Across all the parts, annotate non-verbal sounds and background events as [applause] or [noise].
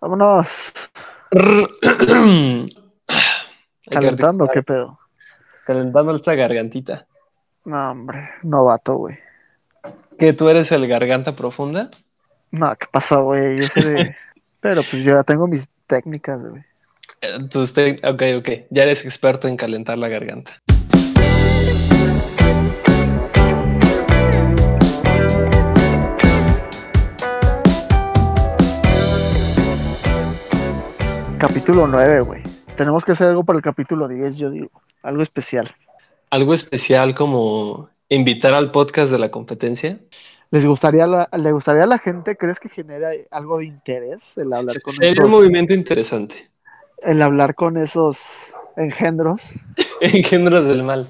Vámonos. [coughs] Calentando, ¿qué pedo? Calentando esta gargantita. No, hombre, novato, güey. ¿Que tú eres el garganta profunda? No, ¿qué pasa, güey? De... [laughs] Pero pues yo ya tengo mis técnicas, güey. Eh, usted, ok, ok. Ya eres experto en calentar la garganta. Capítulo 9, güey. Tenemos que hacer algo para el capítulo 10, yo digo. Algo especial. Algo especial como invitar al podcast de la competencia. ¿Les gustaría la, ¿Le gustaría a la gente, crees que genera algo de interés el hablar con Sería esos... un movimiento interesante. El hablar con esos engendros. [laughs] Engendros del mal.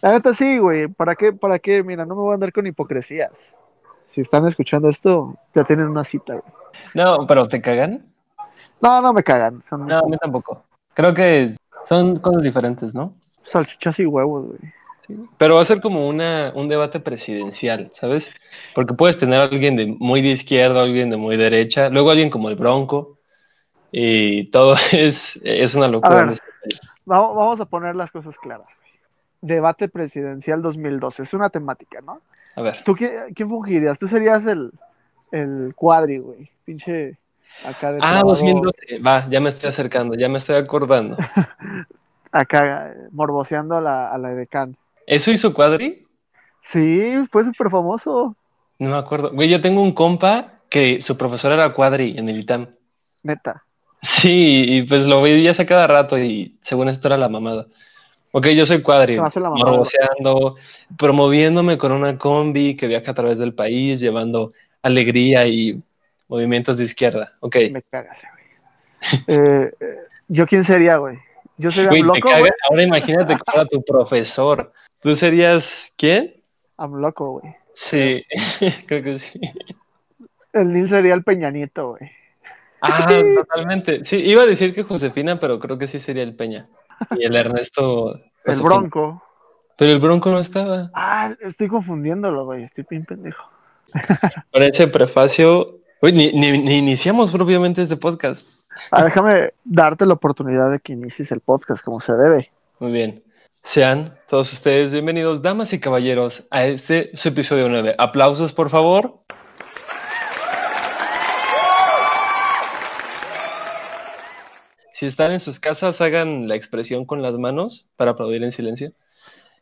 La neta sí, güey. ¿Para qué? ¿Para qué? Mira, no me voy a andar con hipocresías. Si están escuchando esto, ya tienen una cita, güey. No, pero ¿te cagan? No, no me cagan. Son No, a mí tampoco. Creo que son cosas diferentes, ¿no? salchichas y huevos, güey. Sí. Pero va a ser como una, un debate presidencial, ¿sabes? Porque puedes tener a alguien de muy de izquierda, alguien de muy derecha, luego alguien como el Bronco, y todo [laughs] es, es una A locura. ver. Vamos, a poner las cosas claras, güey. Debate presidencial 2012. Es una temática, ¿no? A ver, ¿Tú quién, quién fungirías? Tú serías el, el cuadri, güey. Pinche acá de ah, 2012, va, ya me estoy acercando, ya me estoy acordando. [laughs] Acá eh, morboseando a la, a la edecán. ¿Eso hizo Cuadri? Sí, fue súper famoso. No me acuerdo. Güey, yo tengo un compa que su profesor era Cuadri en el ITAM. Neta. Sí, y pues lo veías a cada rato y según esto era la mamada. Ok, yo soy Cuadri, morboseando, promoviéndome con una combi que viaja a través del país, llevando alegría y movimientos de izquierda. Ok. Me cagas, güey. Eh, eh, ¿Yo quién sería, güey? Yo sería Güey, loco, güey. Ahora imagínate [laughs] que fuera tu profesor. ¿Tú serías quién? I'm loco, güey. Sí, [laughs] creo que sí. El Nil sería el Peña Nieto, güey. Ah, [laughs] totalmente. Sí, iba a decir que Josefina, pero creo que sí sería el Peña. Y el Ernesto. El Josefina. Bronco. Pero el Bronco no estaba. Ah, estoy confundiéndolo, güey. Estoy bien pendejo. Por ese prefacio. Uy, ni, ni- ni iniciamos propiamente este podcast. Ah, déjame darte la oportunidad de que inicies el podcast como se debe. Muy bien. Sean todos ustedes bienvenidos, damas y caballeros, a este su episodio 9. Aplausos, por favor. Si están en sus casas, hagan la expresión con las manos para aplaudir en silencio.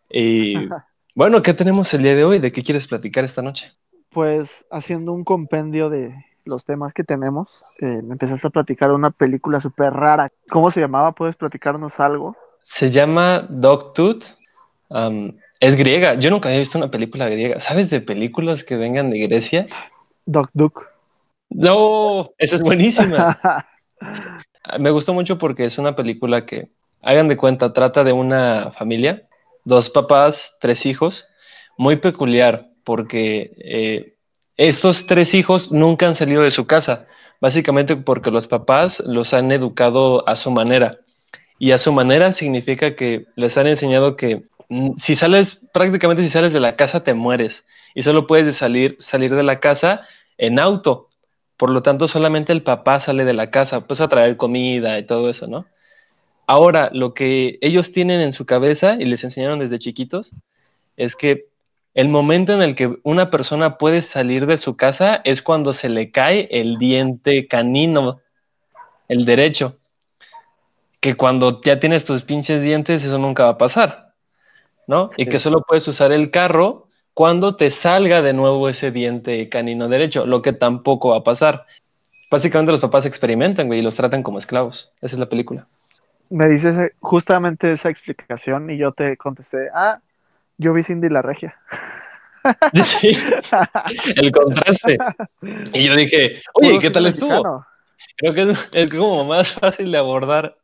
Y [laughs] bueno, ¿qué tenemos el día de hoy? ¿De qué quieres platicar esta noche? Pues haciendo un compendio de los temas que tenemos, eh, me empezaste a platicar de una película súper rara. ¿Cómo se llamaba? ¿Puedes platicarnos algo? Se llama Dogtooth. Um, es griega. Yo nunca había visto una película griega. ¿Sabes de películas que vengan de Grecia? Doc Duck. No, esa es buenísima. [laughs] Me gustó mucho porque es una película que, hagan de cuenta, trata de una familia, dos papás, tres hijos, muy peculiar porque eh, estos tres hijos nunca han salido de su casa, básicamente porque los papás los han educado a su manera. Y a su manera significa que les han enseñado que mm, si sales, prácticamente si sales de la casa te mueres y solo puedes salir, salir de la casa en auto. Por lo tanto, solamente el papá sale de la casa, pues a traer comida y todo eso, ¿no? Ahora, lo que ellos tienen en su cabeza y les enseñaron desde chiquitos es que el momento en el que una persona puede salir de su casa es cuando se le cae el diente canino, el derecho. Que cuando ya tienes tus pinches dientes, eso nunca va a pasar, ¿no? Sí. Y que solo puedes usar el carro cuando te salga de nuevo ese diente canino derecho, lo que tampoco va a pasar. Básicamente los papás experimentan, güey, y los tratan como esclavos. Esa es la película. Me dices justamente esa explicación y yo te contesté, ah, yo vi Cindy la Regia. Sí, el contraste. Y yo dije, oye, ¿qué tal estuvo? Creo que es, es como más fácil de abordar.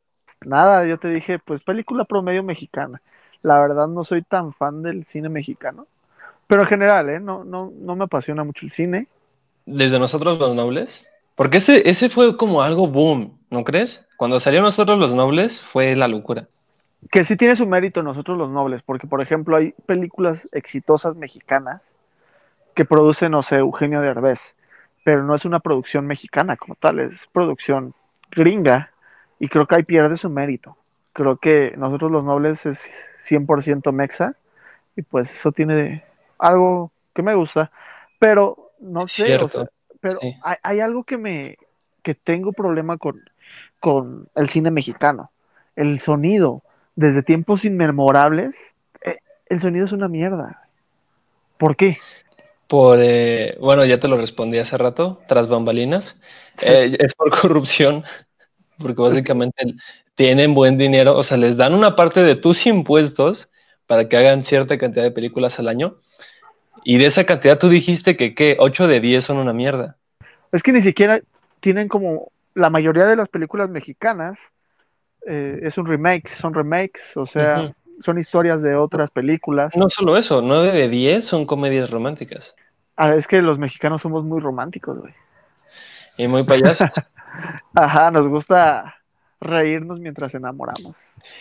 Nada, yo te dije, pues película promedio mexicana. La verdad no soy tan fan del cine mexicano, pero en general, ¿eh? No, no, no me apasiona mucho el cine. Desde nosotros los nobles. Porque ese, ese fue como algo boom, ¿no crees? Cuando salió nosotros los nobles fue la locura. Que sí tiene su mérito nosotros los nobles, porque por ejemplo hay películas exitosas mexicanas que produce, no sé, Eugenio Derbez, pero no es una producción mexicana como tal, es producción gringa y creo que ahí pierde su mérito. Creo que nosotros los nobles es 100% mexa y pues eso tiene algo que me gusta, pero no sé, o sea, pero hay, hay, algo que me que tengo problema con, con el cine mexicano, el sonido, desde tiempos inmemorables, eh, el sonido es una mierda. ¿Por qué? Por, eh, bueno, ya te lo respondí hace rato, tras bambalinas. Eh, [laughs] es por corrupción, porque básicamente tienen buen dinero, o sea, les dan una parte de tus impuestos para que hagan cierta cantidad de películas al año. Y de esa cantidad tú dijiste que, ¿qué? 8 de 10 son una mierda. Es que ni siquiera tienen como la mayoría de las películas mexicanas eh, es un remake, son remakes, o sea, son historias de otras películas. No solo eso, 9 de 10 son comedias románticas. Ah, es que los mexicanos somos muy románticos, güey. Y muy payasos. [laughs] Ajá, nos gusta reírnos mientras enamoramos.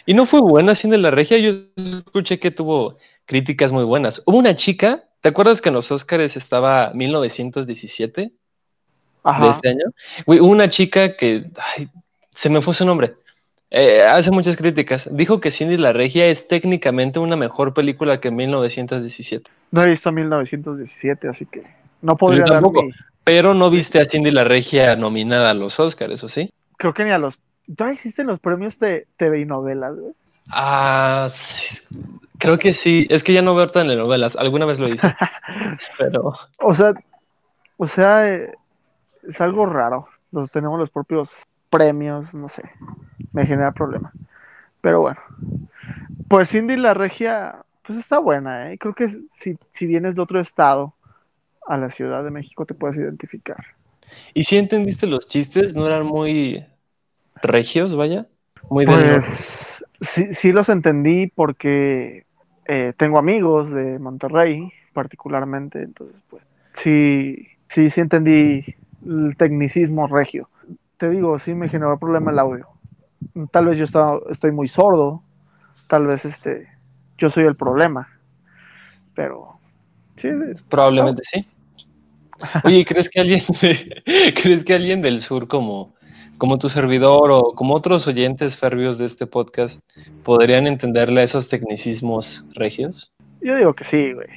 Y no fue buena de la Regia, yo escuché que tuvo críticas muy buenas. Hubo una chica, ¿te acuerdas que en los Oscars estaba 1917? Ajá. De este año. hubo una chica que, se me fue su nombre, eh, hace muchas críticas. Dijo que Cindy la Regia es técnicamente una mejor película que 1917. No he visto 1917, así que no podría tampoco, Pero no viste a Cindy la Regia nominada a los Oscars, ¿o sí? Creo que ni a los... ¿Todavía existen los premios de TV y novelas, güey? Ah, sí. creo que sí. Es que ya no veo telenovelas. Alguna vez lo hice. [laughs] pero... O sea, o sea, eh, es algo raro. Los tenemos los propios premios, no sé, me genera problema. Pero bueno, pues Cindy la Regia, pues está buena, ¿eh? Creo que si, si vienes de otro estado a la Ciudad de México te puedes identificar. ¿Y si entendiste los chistes? ¿No eran muy regios, vaya? Muy pues, sí, sí los entendí porque eh, tengo amigos de Monterrey, particularmente, entonces pues sí, sí, sí entendí el tecnicismo regio te digo, sí me generó problema el audio. Tal vez yo estaba, estoy muy sordo, tal vez este, yo soy el problema, pero sí. Probablemente sí. [laughs] Oye, ¿crees que alguien, [laughs] crees que alguien del sur como, como tu servidor o como otros oyentes fervios de este podcast podrían entenderle a esos tecnicismos regios? Yo digo que sí, güey.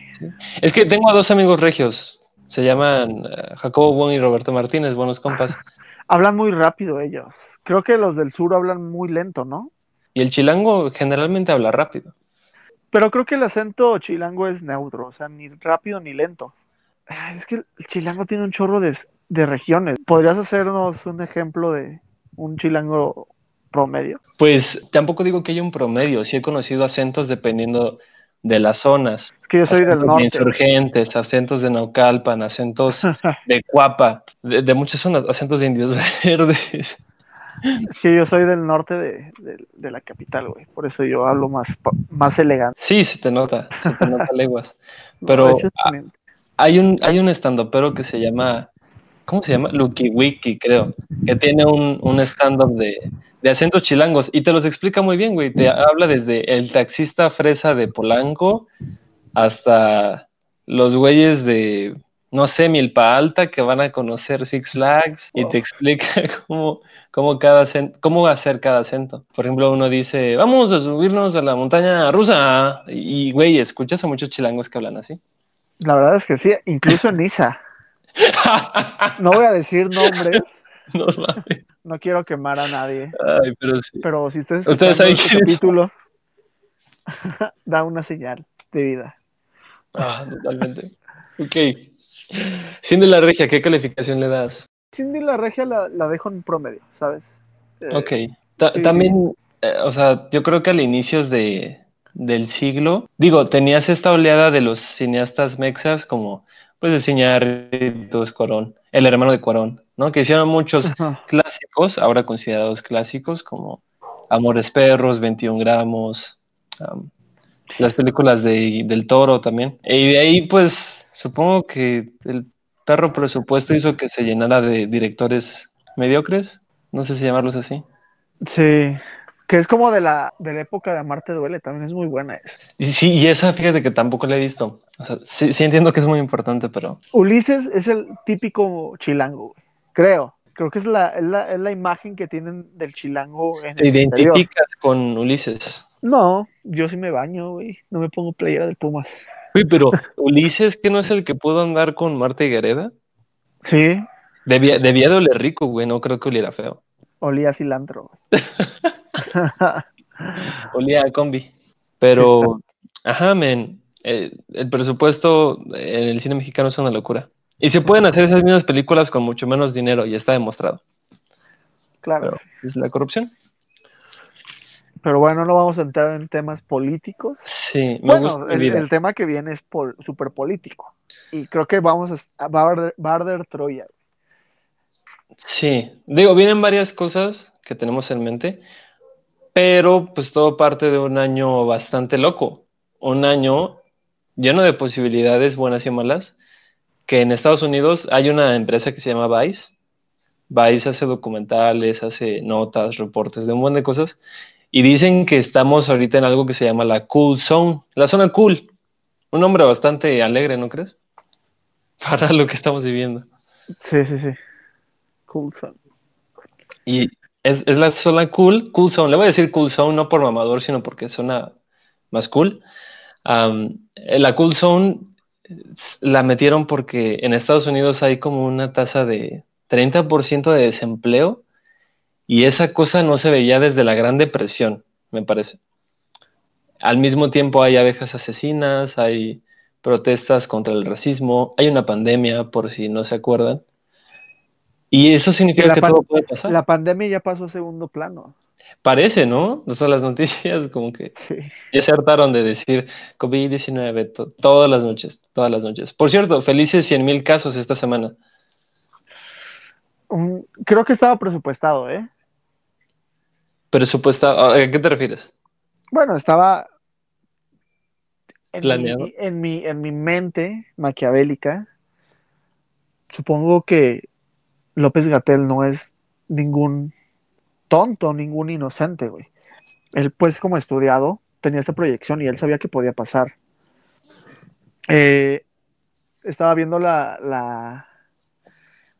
Es que tengo a dos amigos regios. Se llaman eh, Jacobo Bon y Roberto Martínez, buenos compas. [laughs] Hablan muy rápido ellos. Creo que los del sur hablan muy lento, ¿no? Y el chilango generalmente habla rápido. Pero creo que el acento chilango es neutro, o sea, ni rápido ni lento. Es que el chilango tiene un chorro de, de regiones. ¿Podrías hacernos un ejemplo de un chilango promedio? Pues tampoco digo que haya un promedio, sí he conocido acentos dependiendo de las zonas. Es que yo soy del norte. De insurgentes, acentos de Naucalpan, acentos [laughs] de Cuapa, de, muchas zonas, acentos de indios [laughs] verdes. Es que yo soy del norte de, de, la capital, güey. Por eso yo hablo más, más elegante. Sí, se te nota, se te nota leguas. [laughs] Pero hay un, hay un stand-upero que se llama, ¿cómo se llama? Lucky Wiki, creo, que tiene un, un stand-up de, de acentos chilangos y te los explica muy bien, güey. Te habla desde el taxista fresa de Polanco hasta los güeyes de, no sé, Milpa Alta que van a conocer Six Flags y te explica [laughs] cómo, cómo, cada cómo hacer cada acento. Por ejemplo, uno dice, vamos a subirnos a la montaña rusa. Y, güey, escuchas a muchos chilangos que hablan así. La verdad es que sí, incluso en Nisa. [laughs] no voy a decir nombres. [laughs] No mames. No quiero quemar a nadie. Ay, pero sí. Pero si ustedes, ¿Ustedes saben este capítulo, [laughs] da una señal de vida. Ah, totalmente. ok. Cindy la Regia, ¿qué calificación le das? Cindy la Regia la, dejo en promedio, ¿sabes? Eh, ok. También, eh, o sea, yo creo que al inicios de, del siglo, digo, tenías esta oleada de los cineastas mexas como, pues, de es Corón, el hermano de Cuarón, ¿no? Que hicieron muchos clásicos, ahora considerados clásicos, como Amores Perros, 21 gramos, las películas de, del toro también. Y de ahí, pues, supongo que el perro presupuesto hizo que se llenara de directores mediocres, no sé si llamarlos así. Sí, que es como de la, de la época de Amarte Duele, también es muy buena esa. Y sí, y esa fíjate que tampoco la he visto. O sea, sí, sí entiendo que es muy importante, pero... Ulises es el típico chilango, creo. Creo que es la, es la, es la imagen que tienen del chilango en ¿Te el exterior. identificas con Ulises? No, yo sí me baño, güey. No me pongo playera del Pumas. Uy, pero Ulises, que no es el que pudo andar con Marta Higuereda? Sí, Debía, debía de oler rico, güey, no creo que oliera feo. olía a cilantro. güey. [laughs] Olía a combi. Pero, ajá, men, eh, el presupuesto en el cine mexicano es una locura. Y se pueden hacer esas mismas películas con mucho menos dinero, y está demostrado. claro. Pero es la corrupción. Pero bueno, no vamos a entrar en temas políticos. Sí, me Bueno, gusta el, el tema que viene es pol- súper político. Y creo que vamos a, va a arder, va a arder Troya. Sí, digo, vienen varias cosas que tenemos en mente, pero pues todo parte de un año bastante loco, un año lleno de posibilidades buenas y malas, que en Estados Unidos hay una empresa que se llama Vice. Vice hace documentales, hace notas, reportes de un montón de cosas, y dicen que estamos ahorita en algo que se llama la Cool Zone, la zona cool. Un nombre bastante alegre, ¿no crees? [laughs] Para lo que estamos viviendo. Sí, sí, sí. Cool son. Y es, es la zona cool, cool zone. Le voy a decir cool zone no por mamador, sino porque suena más cool. Eh, la cool zone la metieron porque en Estados Unidos hay como una tasa de 30% de desempleo y esa cosa no se veía desde la Gran Depresión, me parece. Al mismo tiempo hay abejas asesinas, hay protestas contra el racismo, hay una pandemia, por si no se acuerdan. Y eso significa La que todo puede pasar. La pandemia ya pasó a segundo plano. Parece, ¿no? O sea, las noticias como que [laughs] Sí. ya se hartaron de decir COVID-19 to- todas las noches, todas las noches. Por cierto, felices 100 mil casos esta semana. Un- creo que estaba presupuestado, ¿eh? Presupuesta, ¿a qué te refieres? Bueno, estaba en Planeado. mi, en mi, en mi mente maquiavélica. Supongo que López Gatel no es ningún tonto, ningún inocente, güey. Él, pues, como estudiado, tenía esta proyección y él sabía que podía pasar. Eh, estaba viendo la, la,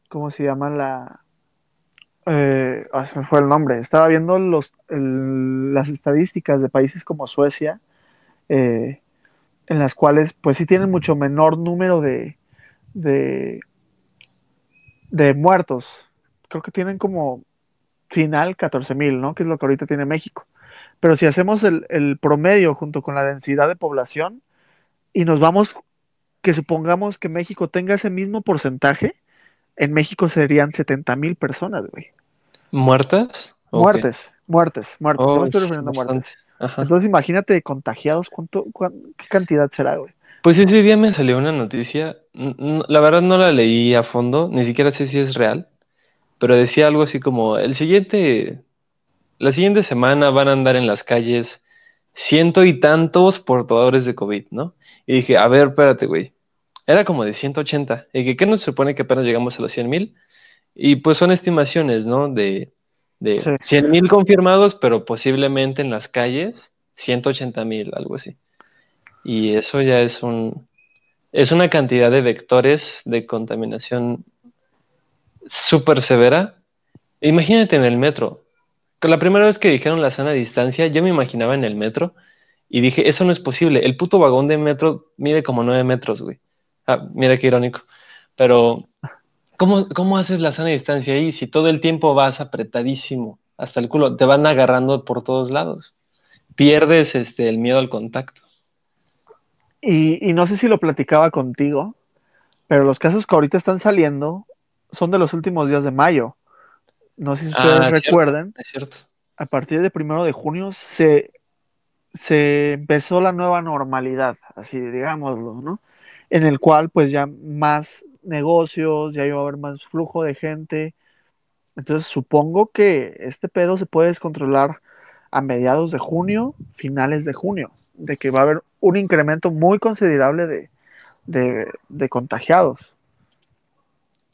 ¿cómo se llama? La, eh, ah, se me fue el nombre. Estaba viendo los, las estadísticas de países como Suecia, eh, en las cuales, pues, sí tienen mucho menor número de, de, de muertos. Creo que tienen como final 14 mil, ¿no? Que es lo que ahorita tiene México. Pero si hacemos el, el promedio junto con la densidad de población y nos vamos, que supongamos que México tenga ese mismo porcentaje, en México serían 70 mil personas, güey. ¿Muertas? Muertes, muertes, muertes. Yo Oh, me estoy es refiriendo a muertes. Ajá. Entonces imagínate contagiados, ¿cuánto, cuán- ¿qué cantidad será, güey? Pues ese día me salió una noticia, la verdad no la leí a fondo, ni siquiera sé si es real, pero decía algo así como, el siguiente, la siguiente semana van a andar en las calles ciento y tantos portadores de COVID, ¿no? Y dije, a ver, espérate, güey, era como de 180, y que ¿qué nos supone que apenas llegamos a los 100 mil? Y pues son estimaciones, ¿no? De, de Sí. 100 mil confirmados, pero posiblemente en las calles 180 mil, algo así. Y eso ya es un, es una cantidad de vectores de contaminación súper severa. Imagínate en el metro. La primera vez que dijeron la sana distancia, yo me imaginaba en el metro y dije, eso no es posible. El puto vagón de metro mide como 9 metros, güey. Ah, mira qué irónico. Pero, ¿cómo, ¿cómo haces la sana distancia ahí si todo el tiempo vas apretadísimo hasta el culo? Te van agarrando por todos lados. Pierdes este, el miedo al contacto. Y, y no sé si lo platicaba contigo, pero los casos que ahorita están saliendo son de los últimos días de mayo. No sé si ustedes Ah, cierto. recuerdan, Es cierto. a partir de primero de junio se, se empezó la nueva normalidad, así digámoslo, ¿no? En el cual pues ya más negocios, ya iba a haber más flujo de gente. Entonces supongo que este pedo se puede descontrolar a mediados de junio, finales de junio, de que va a haber un incremento muy considerable de, de, de contagiados.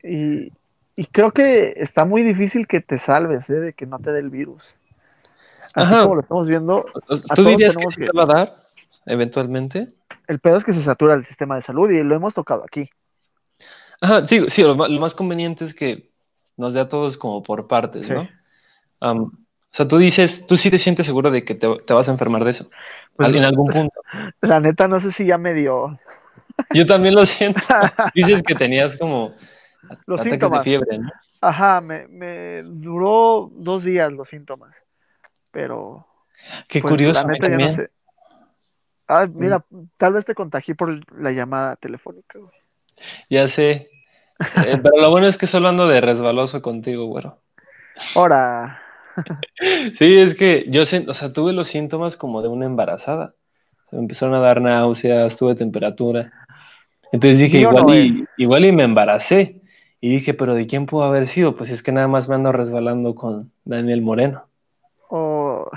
Y, y creo que está muy difícil que te salves, ¿eh? de que no te dé el virus. Así Ajá. como lo estamos viendo, ¿Tú todos dirías que te va a dar eventualmente? el pedo es que se satura el sistema de salud y lo hemos tocado aquí. Ajá, sí, sí, lo, más conveniente es que nos dé a todos como por partes, Sí. ¿no? O sea, tú dices, tú sí te sientes seguro de que te, te vas a enfermar de eso, Pues en algún punto. [laughs] la neta no sé si ya me dio Yo también lo siento. [laughs] Dices que tenías como los ataques síntomas. de fiebre, ¿no? Ajá, me, me duró dos días los síntomas, pero Qué pues curioso, la neta no sé. Ah, mira, tal vez te contagié por la llamada telefónica. güey. Ya sé. Eh, pero lo bueno es que solo ando de resbaloso contigo, güero. Ahora, [laughs] Sí, es que yo, o sea, tuve los síntomas como de una embarazada. Me empezaron a dar náuseas, tuve temperatura. Entonces dije, igual, no y, igual y me embaracé. Y dije, pero ¿de quién pudo haber sido? Pues es que nada más me ando resbalando con Daniel Moreno. o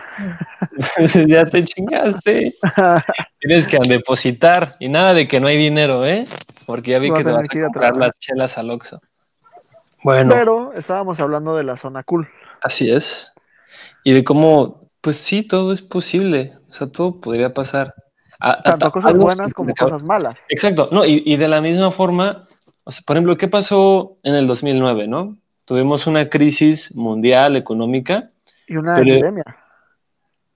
Entonces [laughs] ya te chingaste. [laughs] Tienes que depositar. Y nada de que no hay dinero, ¿eh? Porque ya vi que te vas a comprar las chelas al Oxxo. Bueno, pero estábamos hablando de la zona cool. así es. Y de cómo, pues sí, todo es posible. O sea, todo podría pasar. A- Tanto a- cosas buenas como cosas malas. Exacto, no, y, y de la misma forma, o sea, por ejemplo, ¿qué pasó en el 2009, no? Tuvimos una crisis mundial económica, Y una epidemia.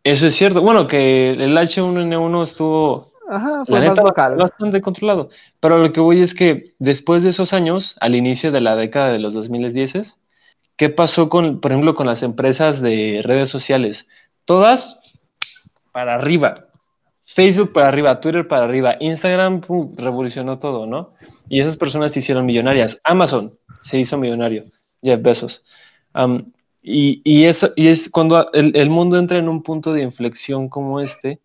eso es cierto, bueno, que el H1N1 estuvo, Ajá, la fue más neta, local. bastante controlado, pero lo que voy es que después de esos años, al inicio de la década de los 2010, ¿qué pasó con, por ejemplo, con las empresas de redes sociales? Todas para arriba. Facebook para arriba, Twitter para arriba, Instagram pum, revolucionó todo, ¿no? Y esas personas se hicieron millonarias. Amazon se hizo millonario, Jeff Bezos. Y es cuando el, el mundo entra en un punto de inflexión como este,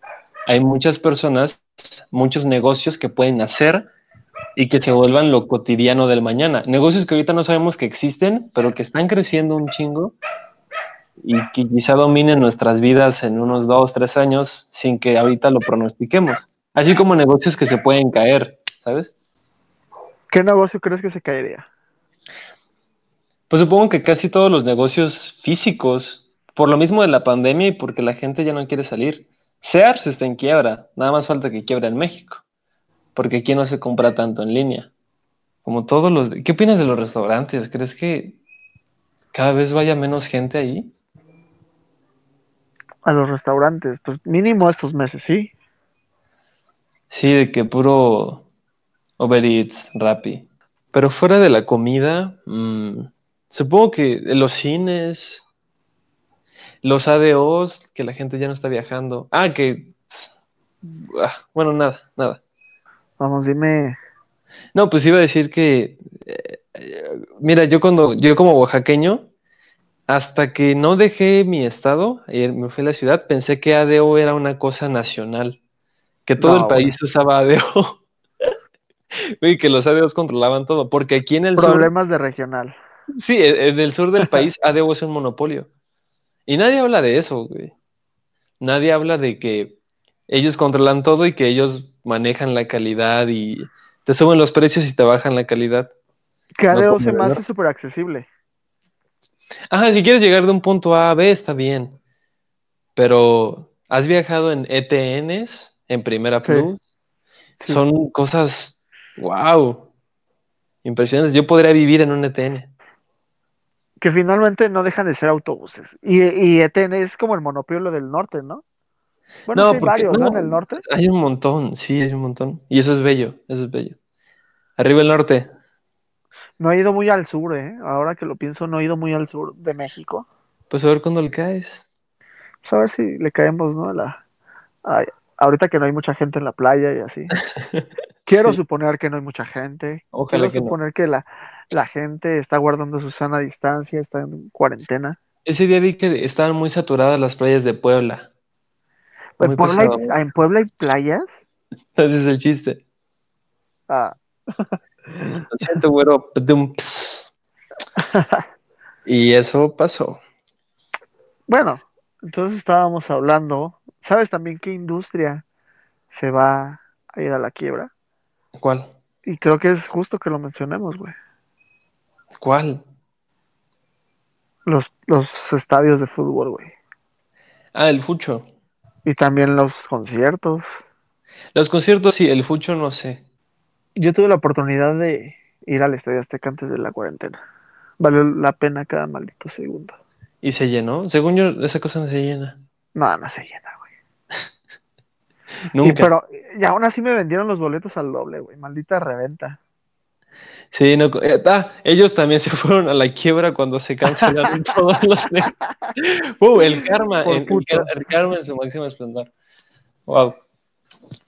hay muchas personas, muchos negocios que pueden hacer y que se vuelvan lo cotidiano del mañana. Negocios que ahorita no sabemos que existen, pero que están creciendo un chingo y que quizá dominen nuestras vidas en unos dos, tres años sin que ahorita lo pronostiquemos. Así como negocios que se pueden caer, ¿sabes? ¿Qué negocio crees que se caería? Pues supongo que casi todos los negocios físicos, por lo mismo de la pandemia y porque la gente ya no quiere salir. Sears está en quiebra, nada más falta que quiebra en México, porque aquí no se compra tanto en línea. Como todos los... ¿Qué opinas de los restaurantes? ¿Crees que cada vez vaya menos gente ahí? A los restaurantes, pues mínimo estos meses, sí. Sí, de que puro Uber Eats, Rappi. Pero fuera de la comida, mm, supongo que los cines, los ADOs, que la gente ya no está viajando. Ah, que... ah, bueno, nada, nada. Vamos, dime. No, pues iba a decir que... eh, eh, mira, yo cuando... Yo como oaxaqueño, hasta que no dejé mi estado, y me fui a la ciudad, pensé que ADO era una cosa nacional. Que todo No, el país usaba ADO. Güey, que los ADOs controlaban todo. Porque aquí en el sur... Problemas de regional. Sí, e- en el sur del país [laughs] ADO es un monopolio. Y nadie habla de eso, güey. Nadie habla de que ellos controlan todo y que ellos manejan la calidad y te suben los precios y te bajan la calidad. Que No ADO como se me hace súper accesible. Ajá, si quieres llegar de un punto A a B, está bien. Pero ¿has viajado en ETNs, en Primera Sí. Plus? Sí. Son cosas, wow, impresionantes. Yo podría vivir en un ETN. Que finalmente no dejan de ser autobuses. Y, y ETN es como el monopolio del norte, ¿no? Bueno, sí, hay porque- varios, ¿no? no, En el norte. Hay un montón, sí, hay un montón. Y eso es bello, eso es bello. Arriba el norte. No he ido muy al sur, ¿eh? Ahora que lo pienso, no he ido muy al sur de México. Pues a ver cuándo le caes. Pues a ver si le caemos, ¿no? A la... ahorita que no hay mucha gente en la playa y así. [laughs] Quiero Sí. suponer que no hay mucha gente. Ojalá Quiero que no. suponer que la, la gente está guardando su sana distancia, está en cuarentena. Ese día vi que estaban muy saturadas las playas de Puebla. ¿En Muy Puebla, hay, pesado. ¿En Puebla hay playas? [laughs] Ese es el chiste. Ah, [laughs] Lo siento, güero. Y eso pasó. bueno, entonces estábamos hablando. ¿Sabes también qué industria se va a ir a la quiebra? ¿Cuál? Y creo que es justo que lo mencionemos, güey. ¿Cuál? Los, los estadios de fútbol, güey. Ah, el Fucho. Y también los conciertos. Los conciertos, sí, el Fucho no sé. Yo tuve la oportunidad de ir al Estadio Azteca antes de la cuarentena. Valió la pena cada maldito segundo. Y se llenó. Según yo, esa cosa no se llena. No, no se llena. [laughs] Nunca. Y, pero, y aún así me vendieron los boletos al doble, güey. Maldita reventa. Sí, no, eh, ah, ellos también [laughs] se fueron a la quiebra cuando se cancelaron [laughs] todos los de... Uh, el karma, el, karma en su máximo esplendor. Wow.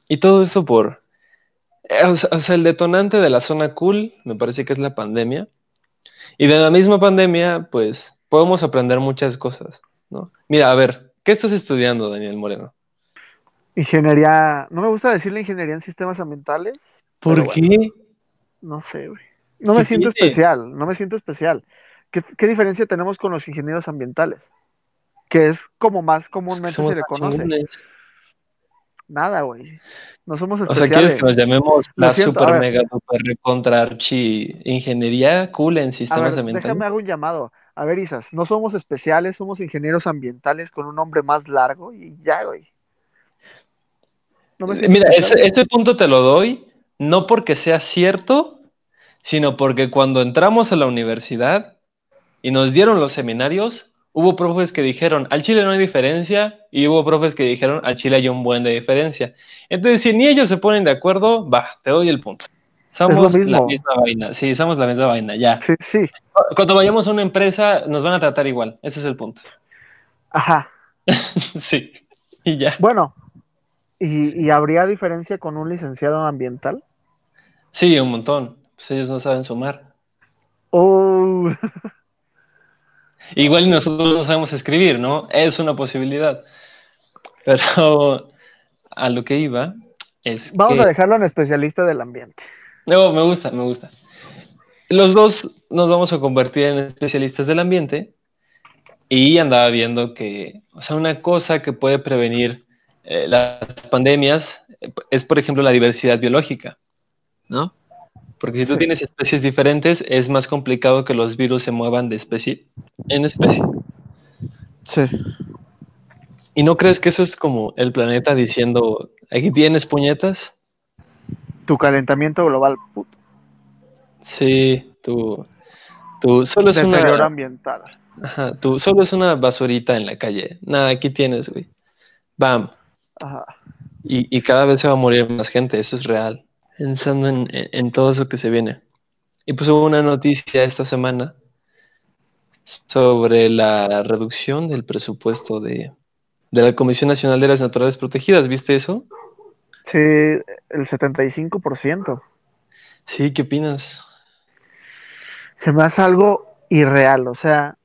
Y todo eso por... eh, O sea, o sea, el detonante de la zona cool me parece que es la pandemia. Y de la misma pandemia, pues, podemos aprender muchas cosas, ¿no? Mira, a ver, ¿qué estás estudiando, Daniel Moreno? Ingeniería, no me gusta decirle ingeniería en sistemas ambientales. ¿Por bueno, qué? no sé, güey. No me ¿Qué siento tiene? especial, no me siento especial. ¿Qué, qué diferencia tenemos con los ingenieros ambientales? Que es como más comúnmente se le conoce. Nada, güey. No somos O sea, ¿quieres especiales. que nos llamemos la siento, super a mega super contra archi ingeniería cool en A sistemas ver, ambientales? déjame hago un llamado. A ver, Isas, no somos especiales, somos ingenieros ambientales con un nombre más largo y ya, güey. No me Eh, Mira, ese, ese punto te lo doy, no porque sea cierto, sino porque cuando entramos a la universidad y nos dieron los seminarios, hubo profes que dijeron, al Chile no hay diferencia, y hubo profes que dijeron, al Chile hay un buen de diferencia. Entonces, si ni ellos se ponen de acuerdo, va, te doy el punto. Somos lo mismo. la misma vaina, sí, somos la misma vaina, ya. Sí, sí. Cuando vayamos a una empresa, nos van a tratar igual, ese es el punto. Ajá. [laughs] Sí, y ya. Bueno, ¿y, y habría diferencia con un licenciado ambiental? Sí, un montón. Pues ellos no saben sumar. Oh, [laughs] Igual nosotros no sabemos escribir, ¿no? Es una posibilidad. [laughs] Pero a lo que iba es vamos que... a dejarlo en especialista del ambiente. No, me gusta, me gusta. Los dos nos vamos a convertir en especialistas del ambiente y andaba viendo que, o sea, una cosa que puede prevenir eh, las pandemias eh, es, por ejemplo, la diversidad biológica, ¿no? Porque si tú Sí. tienes especies diferentes, es más complicado que los virus se muevan de especie en especie. Sí. ¿Y no crees que eso es como el planeta diciendo, aquí tienes puñetas? Tu calentamiento global, puto. Sí, tú, tú solo es una, ambiental. ajá, tú solo es una basurita en la calle. Nada, aquí tienes, güey. Bam. Ajá. Y, y cada vez se va a morir más gente, eso es real. Pensando en, en- en todo eso que se viene. Y pues hubo una noticia esta semana sobre la reducción del presupuesto de, de la Comisión Nacional de las Naturales Protegidas. ¿Viste eso? Sí, el 75%. Sí, ¿qué opinas? Se me hace algo irreal, o sea,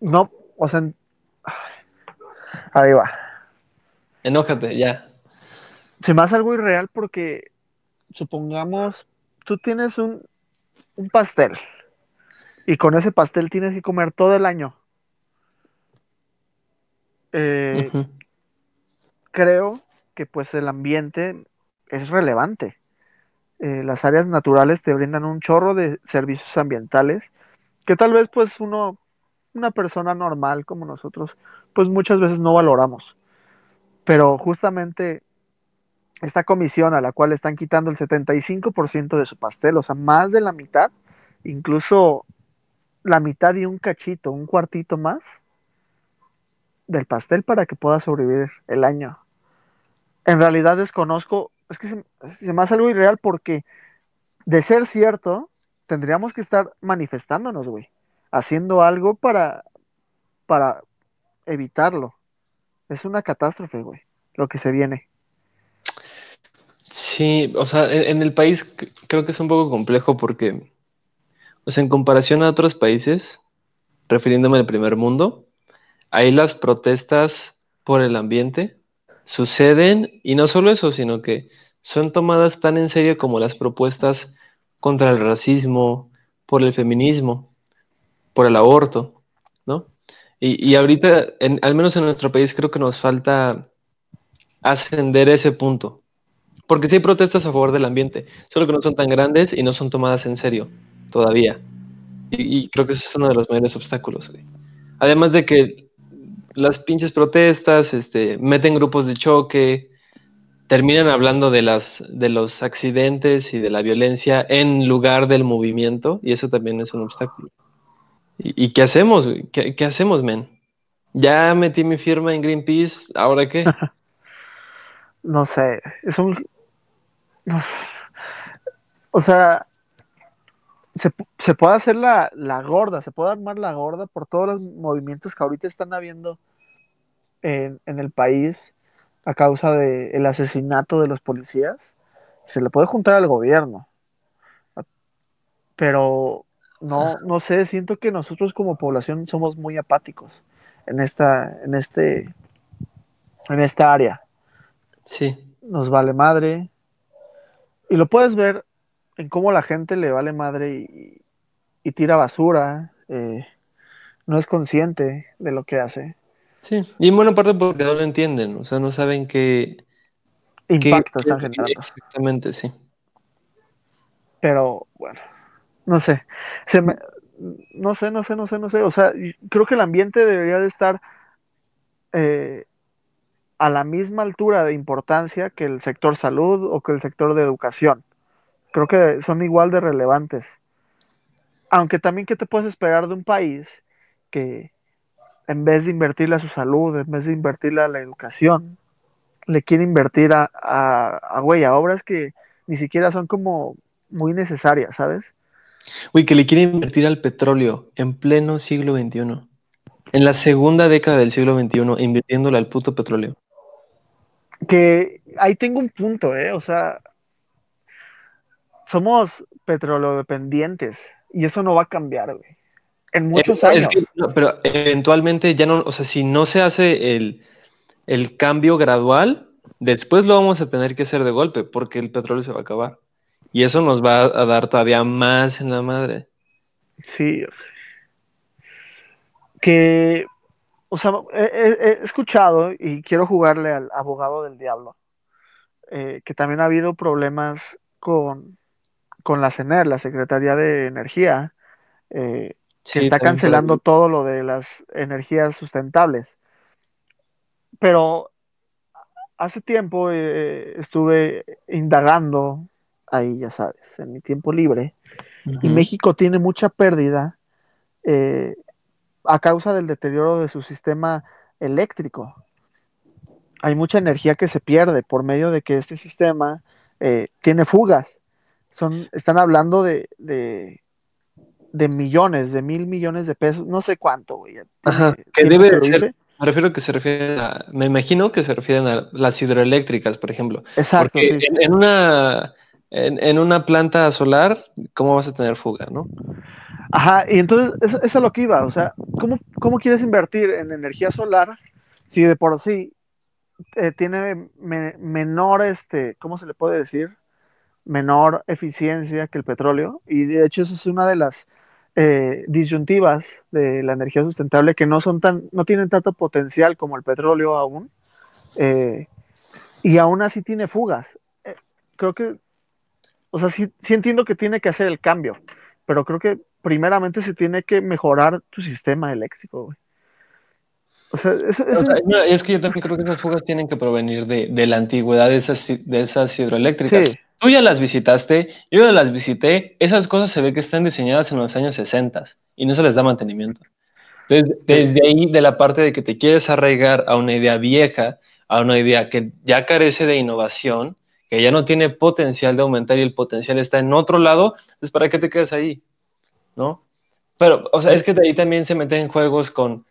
no, o sea, ahí va. Enójate, ya. Se me hace algo irreal porque, supongamos, tú tienes un, un pastel y con ese pastel tienes que comer todo el año. Eh, creo que pues el ambiente es relevante. Eh, las áreas naturales te brindan un chorro de servicios ambientales que tal vez pues uno, una persona normal como nosotros, pues muchas veces no valoramos. Pero justamente esta comisión a la cual están quitando el 75% de su pastel, o sea, más de la mitad, incluso la mitad y un cachito, un cuartito más del pastel para que pueda sobrevivir el año. En realidad desconozco, es que se, se me hace algo irreal porque de ser cierto, tendríamos que estar manifestándonos, güey, haciendo algo para, para evitarlo. Es una catástrofe, güey, lo que se viene. Sí, o sea, en, el país creo que es un poco complejo porque, o sea, en comparación a otros países, refiriéndome al primer mundo, ahí las protestas por el ambiente suceden y no solo eso, sino que son tomadas tan en serio como las propuestas contra el racismo, por el feminismo, por el aborto, ¿no? Y, y ahorita, en- al menos en nuestro país, creo que nos falta ascender ese punto. Porque sí hay protestas a favor del ambiente, solo que no son tan grandes y no son tomadas en serio todavía. Y, y creo que ese es uno de los mayores obstáculos. Además de que las pinches protestas este, meten grupos de choque, terminan hablando de, las, de los accidentes y de la violencia en lugar del movimiento, y eso también es un obstáculo. ¿Y, qué hacemos? ¿Qué, ¿Qué, hacemos, men? Ya metí mi firma en Greenpeace, ¿ahora qué? [laughs] no sé, es un... O sea, se, se puede hacer la, la, gorda, se puede armar la gorda por todos los movimientos que ahorita están habiendo en, en el país a causa del el asesinato de los policías. Se le puede juntar al gobierno. Pero no, no sé, siento que nosotros como población somos muy apáticos en esta, en este, en esta área. Sí. Nos vale madre. Y lo puedes ver en cómo la gente le vale madre y, y tira basura, eh, no es consciente de lo que hace. Sí, y en buena parte porque no lo entienden, o sea, no saben qué impacto qué, están generando. Exactamente, sí. Pero bueno, no sé, se me, no sé, no sé, no sé, no sé, o sea, creo que el ambiente debería de estar eh, a la misma altura de importancia que el sector salud o que el sector de educación. Creo que son igual de relevantes. Aunque también, ¿qué te puedes esperar de un país que en vez de invertirle a su salud, en vez de invertirle a la educación, le quiere invertir a, a, a, a obras que ni siquiera son como muy necesarias, ¿sabes? Uy, que le quiere invertir al petróleo en pleno siglo XXI. En la segunda década del siglo XXI, invirtiéndole al puto petróleo. Que ahí tengo un punto, ¿eh? O sea, somos petrolodependientes y eso no va a cambiar, güey. En muchos es, años. Es que, no, pero eventualmente ya no, o sea, si no se hace el, el cambio gradual, después lo vamos a tener que hacer de golpe porque el petróleo se va a acabar. Y eso nos va a dar todavía más en la madre. Sí, yo sé. Que, o sea, he, escuchado y quiero jugarle al abogado del diablo, eh, que también ha habido problemas con, con la CENER, la Secretaría de Energía, eh, sí, que está cancelando todo lo de las energías sustentables. Pero hace tiempo eh, estuve indagando ahí, ya sabes, en mi tiempo libre, uh -huh. y México tiene mucha pérdida eh, a causa del deterioro de su sistema eléctrico. Hay mucha energía que se pierde por medio de que este sistema eh, tiene fugas. Son, están hablando de, de, de, millones, de mil millones de pesos, no sé cuánto, güey. Ajá, que debe de ser, me refiero que se refieren a, me imagino que se refieren a las hidroeléctricas, por ejemplo. Exacto. Porque sí. en, en, una, en, una planta solar, ¿cómo vas a tener fuga, no? Ajá, y entonces eso, es lo que iba, o sea, ¿cómo, ¿cómo, quieres invertir en energía solar si de por sí eh, tiene me, menor, este, ¿cómo se le puede decir? Menor eficiencia que el petróleo, y de hecho eso es una de las eh, disyuntivas de la energía sustentable que no son tan, no tienen tanto potencial como el petróleo aún, eh, y aún así tiene fugas. Eh, creo que, o sea, sí, sí entiendo que tiene que hacer el cambio, pero creo que primeramente se tiene que mejorar tu sistema eléctrico, güey. O sea, es, es, o sea, un... es, que yo también creo que esas fugas tienen que provenir de, de la antigüedad de esas, de esas hidroeléctricas. Sí. Tú ya las visitaste, yo ya las visité, esas cosas se ve que están diseñadas en los años 60 y no se les da mantenimiento. Entonces, desde ahí, de la parte de que te quieres arraigar a una idea vieja, a una idea que ya carece de innovación, que ya no tiene potencial de aumentar y el potencial está en otro lado, entonces ¿para qué te quedas ahí? ¿No? Pero, o sea, es que de ahí también se meten juegos con,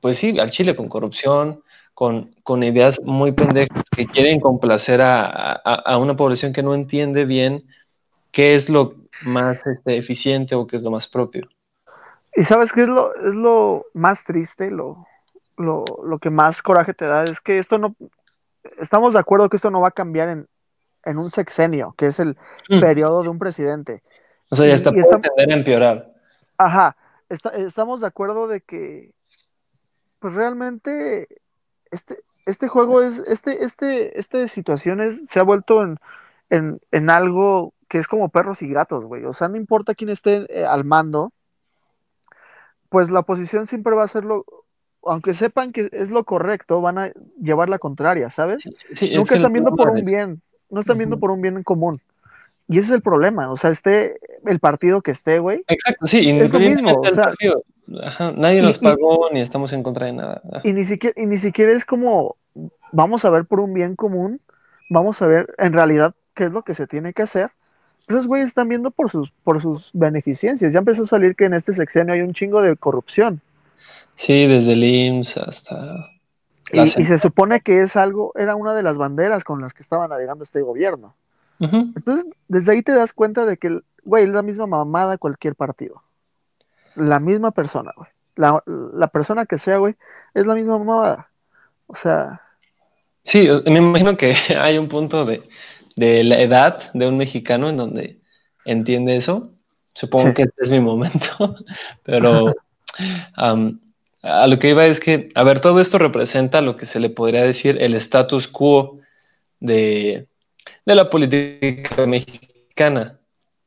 pues sí, al Chile, con corrupción, con, con ideas muy pendejas que quieren complacer a, a, a, una población que no entiende bien qué es lo más este, eficiente o qué es lo más propio. Y sabes qué es lo, es lo más triste, lo, lo, lo que más coraje te da, es que esto no, estamos de acuerdo que esto no va a cambiar en, en un sexenio, que es el mm. periodo de un presidente. O sea, ya está por tender a empeorar. Ajá, está, estamos de acuerdo de que, pues realmente, este, este juego es, este, este, este situación se ha vuelto en, en, en, algo que es como perros y gatos, güey. O sea, no importa quién esté eh, al mando, pues la oposición siempre va a ser lo, aunque sepan que es lo correcto, van a llevar la contraria, ¿sabes? Sí, sí, Nunca están viendo por un bien, no están uh -huh. viendo por un bien en común. Y ese es el problema, o sea, esté el partido que esté, güey. Exacto, sí, es lo mismo, o sea, Ajá, nadie nos pagó ni estamos en contra de nada. Y ni siquiera, y ni siquiera es como, vamos a ver por un bien común, vamos a ver en realidad qué es lo que se tiene que hacer. Los güeyes están viendo por sus, por sus beneficencias. Ya empezó a salir que en este sexenio hay un chingo de corrupción. Sí, desde el IMSS hasta y, se supone que es algo, era una de las banderas con las que estaba navegando este gobierno. Entonces, desde ahí te das cuenta de que, güey, es la misma mamada cualquier partido. La misma persona, güey. La, persona que sea, güey, es la misma mamada. O sea. Sí, me imagino que [laughs] hay un punto de, la edad de un mexicano en donde entiende eso. Supongo que este es mi momento, [laughs] pero [laughs] a lo que iba es que, a ver, todo esto representa lo que se le podría decir el status quo de, la política mexicana,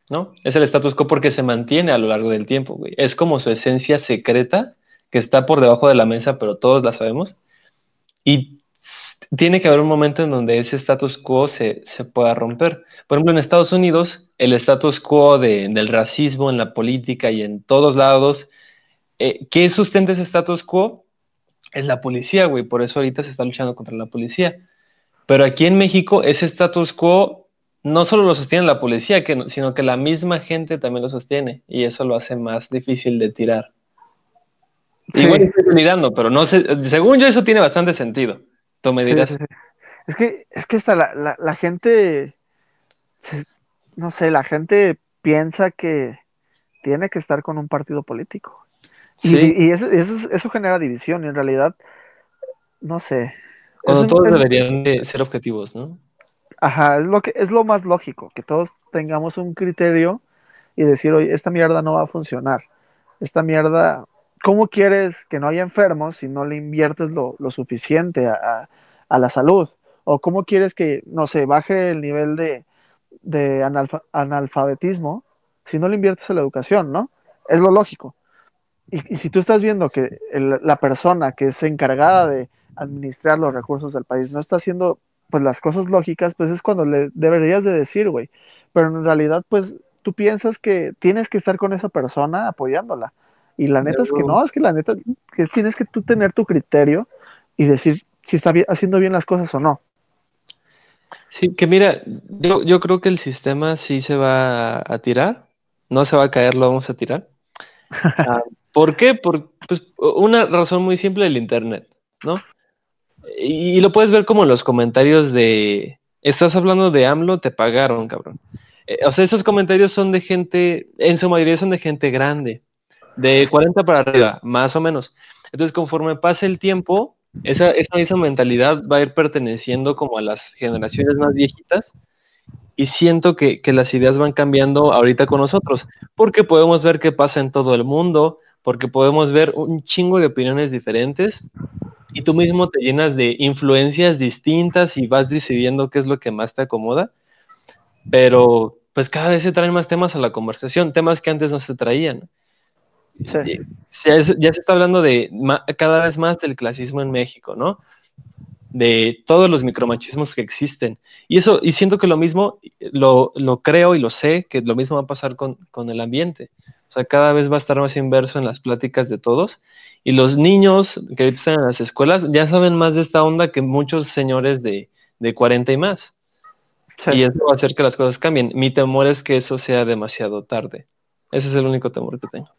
¿no? Es el status quo porque se mantiene a lo largo del tiempo. Es como su esencia secreta que está por debajo de la mesa, pero todos la sabemos. Y tiene que haber un momento en donde ese status quo se, pueda romper. Por ejemplo, en Estados Unidos, el status quo del racismo en la política y en todos lados eh, ¿qué sustenta ese status quo? Es la policía, güey. Por eso ahorita se está luchando contra la policía. Pero aquí en México, ese status quo no solo lo sostiene la policía, sino que la misma gente también lo sostiene. Y eso lo hace más difícil de tirar. Igual estoy mirando, pero no sé. Según yo, eso tiene bastante sentido. Tú me dirás. es que, es que hasta la, gente. No sé, la gente piensa que tiene que estar con un partido político. Y, eso, eso, genera división y en realidad, no sé. Cuando todos deberían de ser objetivos, ¿no? Ajá, es lo, que, es lo más lógico, que todos tengamos un criterio y decir, oye, esta mierda no va a funcionar. Esta mierda, ¿cómo quieres que no haya enfermos si no le inviertes lo, suficiente a, la salud? ¿O cómo quieres que, no sé, baje el nivel de, de analfabetismo si no le inviertes a la educación, ¿no? Es lo lógico. Y, si tú estás viendo que la persona que es encargada de administrar los recursos del país no está haciendo pues las cosas lógicas, pues es cuando le deberías de decir, güey. Pero en realidad, pues tú piensas que tienes que estar con esa persona apoyándola. Y la neta es que no, es que la neta que tienes que tú tener tu criterio y decir si está haciendo bien las cosas o no. Sí, que mira, yo, yo creo que el sistema sí se va a tirar, no se va a caer, lo vamos a tirar. Ah, [laughs] ¿Por qué? Por pues, una razón muy simple del Internet, ¿no? Y, lo puedes ver como en los comentarios de, estás hablando de AMLO, te pagaron, cabrón. Eh, o sea, esos comentarios son de gente, en su mayoría son de gente grande, de 40 para arriba, más o menos. Entonces, conforme pasa el tiempo, esa, esa misma mentalidad va a ir perteneciendo como a las generaciones más viejitas y siento que, que, las ideas van cambiando ahorita con nosotros, porque podemos ver qué pasa en todo el mundo, porque podemos ver un chingo de opiniones diferentes y tú mismo te llenas de influencias distintas y vas decidiendo qué es lo que más te acomoda, pero pues cada vez se traen más temas a la conversación, temas que antes no se traían. Sí. Ya, ya se está hablando de cada vez más del clasismo en México, ¿no? de todos los micromachismos que existen. Y eso, y siento que lo mismo, lo, lo creo y lo sé, que lo mismo va a pasar con, con, el ambiente. O sea, cada vez va a estar más inverso en las pláticas de todos. Y los niños que ahorita están en las escuelas ya saben más de esta onda que muchos señores de, de 40 y más. Y eso va a hacer que las cosas cambien. Mi temor es que eso sea demasiado tarde. Ese es el único temor que tengo.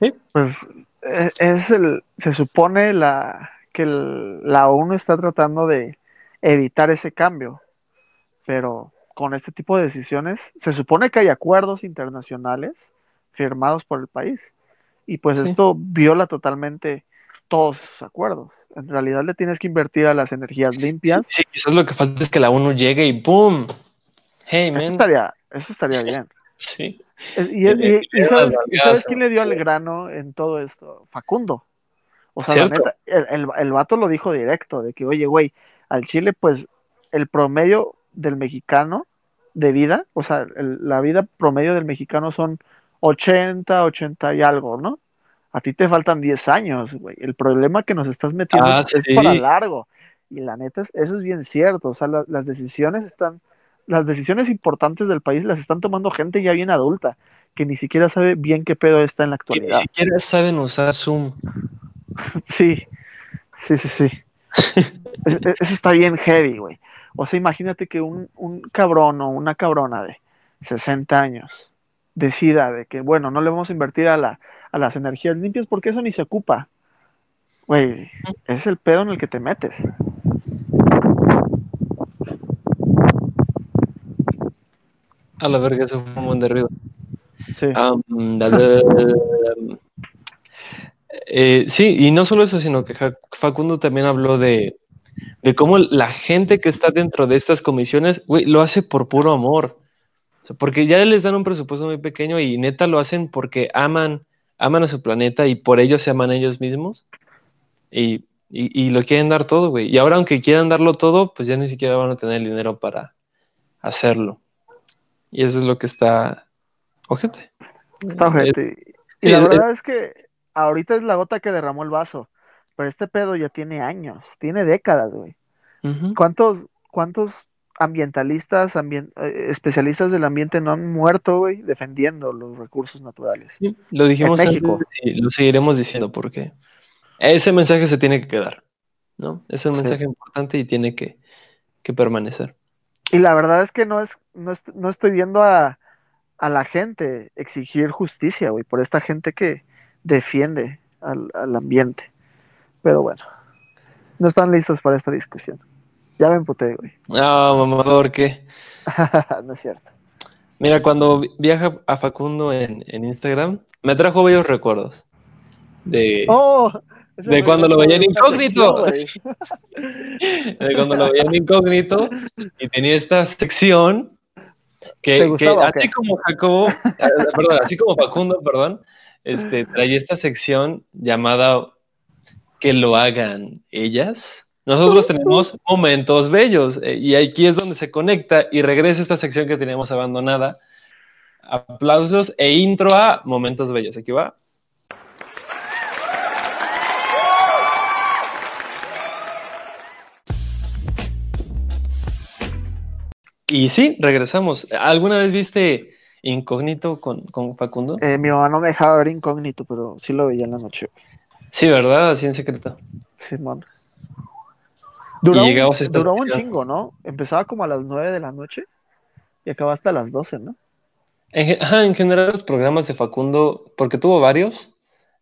¿Sí? Pues e, es el, se supone la, que la ONU está tratando de evitar ese cambio, pero con este tipo de decisiones se supone que hay acuerdos internacionales firmados por el país y pues esto viola totalmente todos esos acuerdos. En realidad le tienes que invertir a las energías limpias. Sí, quizás lo que falta es que la ONU llegue y ¡boom! Hey, man. Eso estaría, eso estaría bien. sí. Y, sabes, sabes, quién le dio al grano en todo esto? Facundo. O sea, la neta, el, el, vato lo dijo directo, de que, oye, güey, al Chile, pues, el promedio del mexicano de vida, o sea, la vida promedio del mexicano son 80, 80 y algo, ¿no? A ti te faltan 10 años, güey. El problema que nos estás metiendo ah, es, para largo. Y la neta, eso es bien cierto. O sea, las decisiones están las decisiones importantes del país las están tomando gente ya bien adulta, que ni siquiera sabe bien qué pedo está en la Que ni actualidad. siquiera saben usar Zoom. [laughs] Sí, sí, sí, sí. [laughs] Es- eso está bien heavy, güey. O sea, imagínate que un, un cabrón o una cabrona de 60 años decida de que, bueno, no le vamos a invertir a, la, a las energías limpias porque eso ni se ocupa. Güey, ese es el pedo en el que te metes. A la verga, eso fue un buen de ruido. Sí. Am, da, da, da, da. Eh, sí, y no solo eso, sino que Facundo también habló de, de cómo la gente que está dentro de estas comisiones, güey, lo hace por puro amor. O sea, porque ya les dan un presupuesto muy pequeño y neta lo hacen porque aman, aman a su planeta y por ello se aman a ellos mismos. Y, y, y lo quieren dar todo, güey. Y ahora, aunque quieran darlo todo, pues ya ni siquiera van a tener el dinero para hacerlo. Y eso es lo que está. Ojete. Está ojete. Y la es- verdad es que ahorita es la gota que derramó el vaso. Pero este pedo ya tiene años, tiene décadas, güey. ¿Cuántos, cuántos ambientalistas, ambien- eh, especialistas del ambiente no han muerto, güey, defendiendo los recursos naturales? Sí, lo dijimos En antes México. y lo seguiremos diciendo porque ese mensaje se tiene que quedar, ¿no? Es un Sí. mensaje importante y tiene que, que permanecer. Y la verdad es que no es, no, est- no estoy viendo a, a la gente exigir justicia, güey, por esta gente que defiende al, al ambiente. Pero bueno, no están listos para esta discusión. Ya me emputé, güey. Ah, mamador, ¿qué? [laughs] no es cierto. Mira, cuando vi- viaja a Facundo en, en Instagram, me trajo bellos recuerdos de, ¡Oh! De cuando lo veía en incógnito. sección, [laughs] de cuando lo veía en incógnito y tenía esta sección que, ¿Te gustaba que así como Jacobo, eh, [laughs] perdón, así como Facundo, perdón, este, traía esta sección llamada Que lo hagan ellas. Nosotros tenemos momentos bellos eh, y aquí es donde se conecta y regresa esta sección que teníamos abandonada. Aplausos e intro a momentos bellos. Aquí va. Y sí, regresamos. ¿Alguna vez viste Incógnito con, con Facundo? Eh, mi mamá no me dejaba ver incógnito, pero sí lo veía en la noche. güey. Sí, ¿verdad? Así en secreto. Duró, un, a esta duró un sección. chingo, ¿no? Empezaba como a las 9 de la noche y acababa hasta las 12, ¿no? En, ge- ajá, en general los programas de Facundo, porque tuvo varios,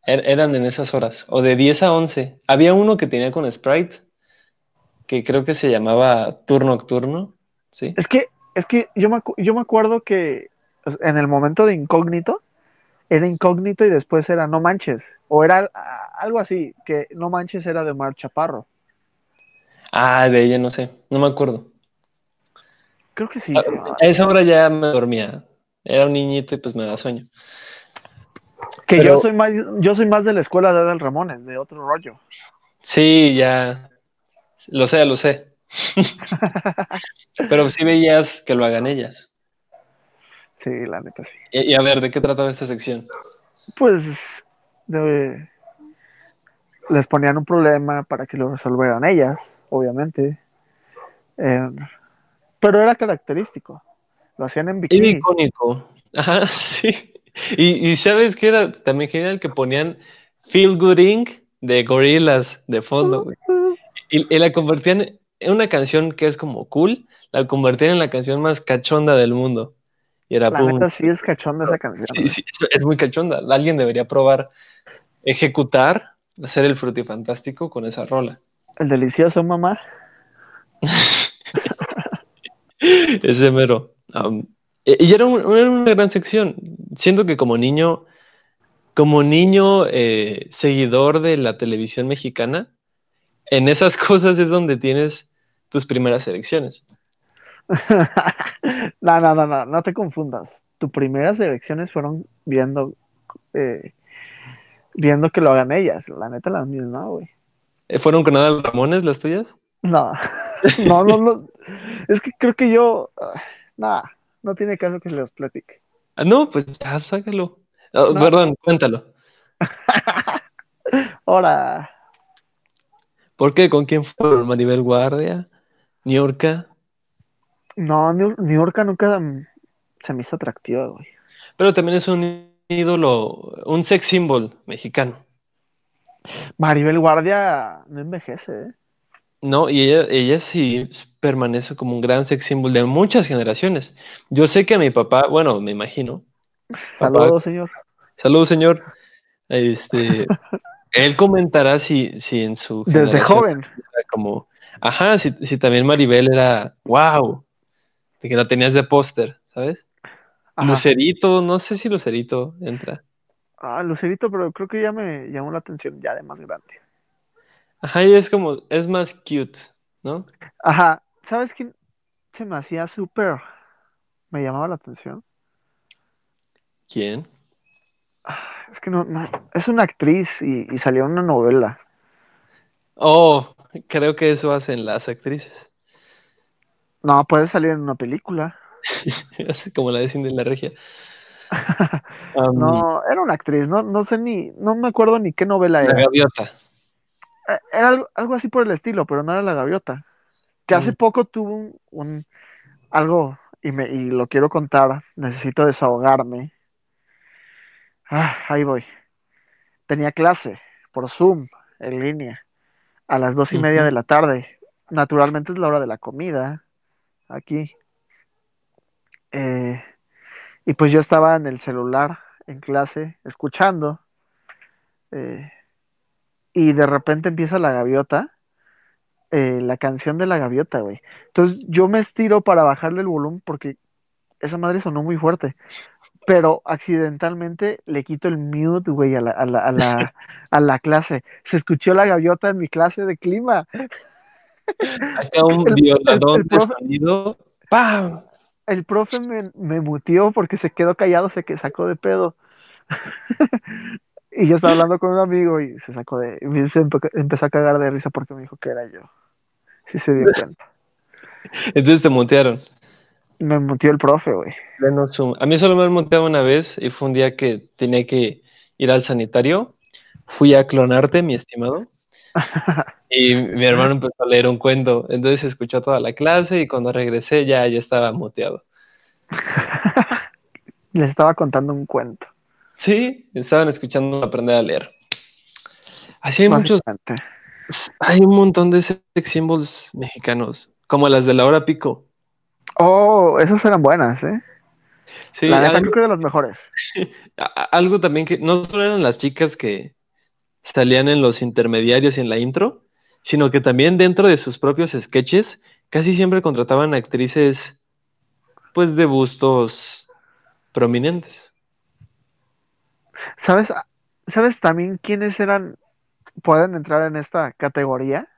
er- eran en esas horas, o de 10 a 11. Había uno que tenía con Sprite, que creo que se llamaba Tour Nocturno, ¿sí? Es que, es que yo me, yo me acuerdo que en el momento de incógnito, era incógnito y después era no manches. O era ah, algo así, que no manches era de Omar Chaparro. Ah, de ella no sé, no me acuerdo. Creo que sí. A, se llamaba. a esa hora ya me dormía. Era un niñito y pues me da sueño. Que pero- yo soy más, yo soy más de la escuela de Adel Ramones, de otro rollo. Sí, ya. Lo sé, lo sé. [laughs] Pero sí veías que lo hagan ellas. Sí, la neta sí. Y, y a ver, ¿de qué trataba esta sección? Pues de- les ponían un problema para que lo resolvieran ellas, obviamente. Eh, pero era característico. Lo hacían en Era bikini. icónico. Ajá, [laughs] sí. Y, y sabes que era también genial que ponían Feel Good Inc. de Gorillaz de fondo, güey. Y, y la convertían en una canción que es como cool, la convertían en la canción más cachonda del mundo. Y era La neta sí es cachonda esa canción. Sí, es- muy cachonda. Alguien debería probar ejecutar, hacer el frutifantástico con esa rola. El delicioso mamá. [laughs] Ese mero. Am, y y era, un- era una gran sección. Siento que como niño, como niño eh, seguidor de la televisión mexicana, en esas [laughs] cosas es donde tienes tus primeras elecciones. [laughs] no, no, no, no, no te confundas. Tus primeras elecciones fueron viendo, eh, viendo que lo hagan ellas. La neta, las mías, no, güey. Eh, ¿Fueron con Adal Ramones las tuyas? No, [laughs] no, no, no. Es que creo que yo, ah, nada, no tiene caso que se los platique. Ah, no, pues ya sácalo. Ah, No. Perdón, cuéntalo. [laughs] Ahora, ¿Por qué? ¿Con quién fueron? ¿Maribel Guardia? ¿Niorca? No, New, York nunca se me hizo atractiva, güey. Pero también es un ídolo, un sex symbol mexicano. Maribel Guardia no envejece, ¿eh? No, y ella, ella sí permanece como un gran sex symbol de muchas generaciones. Yo sé que a mi papá, bueno, me imagino. Saludos, señor. Saludos, señor. Este, [laughs] él comentará si, si en su desde joven como, ajá, si, si también Maribel era, wow, de que la tenías de póster, ¿sabes? Lucerito, no sé si Lucerito entra. Ah, Lucerito, pero creo que ya me llamó la atención ya de más grande. Ajá, y es como, es más cute, ¿no? Ajá, ¿sabes quién se me hacía súper, me llamaba la atención? ¿Quién? Ah, es que no, no es una actriz y, y salió en una novela. Oh, creo que eso hacen las actrices. No, puede salir en una película. [laughs] Como la de Cindy la Regia. [laughs] no, era una actriz, no, no sé ni, no me acuerdo ni qué novela era. La Gaviota. Eh, era algo, algo, así por el estilo, pero no era La Gaviota. Que hace mm. poco tuvo un, algo, y, me, y lo quiero contar, necesito desahogarme. Ah, ahí voy. Tenía clase por Zoom, en línea, a las dos y media de la tarde. Naturalmente es la hora de la comida, aquí. Eh, y pues yo estaba en el celular, en clase, escuchando. Eh, y de repente empieza la gaviota. Eh, la canción de la gaviota, güey. Entonces yo me estiro para bajarle el volumen porque esa madre sonó muy fuerte. Pero accidentalmente le quito el mute, güey, a la, a la, a la, [laughs] a la clase. Se escuchó la gaviota en mi clase de clima. Acá un violador de sonido. ¡Pam! el profe me, me mutió porque se quedó callado, se sacó de pedo. [laughs] y yo estaba hablando con un amigo y se sacó de. Se empezó a cagar de risa porque me dijo que era yo. Sí se dio cuenta. Entonces te mutearon. Me mutió el profe, güey. A mí solo me han muteado una vez y fue un día que tenía que ir al sanitario. Fui a clonarte, mi estimado. [laughs] Y mi hermano empezó a leer un cuento, entonces escuchó toda la clase y cuando regresé ya, ya estaba muteado. [laughs] Les estaba contando un cuento. Sí, estaban escuchando aprender a leer. Así hay muchos. Hay un montón de sex symbols mexicanos, como las de la hora pico. Oh, esas eran buenas, ¿eh? Sí, la neta creo que de las mejores. [laughs] Algo también que no solo eran las chicas que salían en los intermediarios y en la intro, sino que también dentro de sus propios sketches casi siempre contrataban actrices pues de bustos prominentes. ¿Sabes, ¿Sabes también quiénes eran, pueden entrar en esta categoría?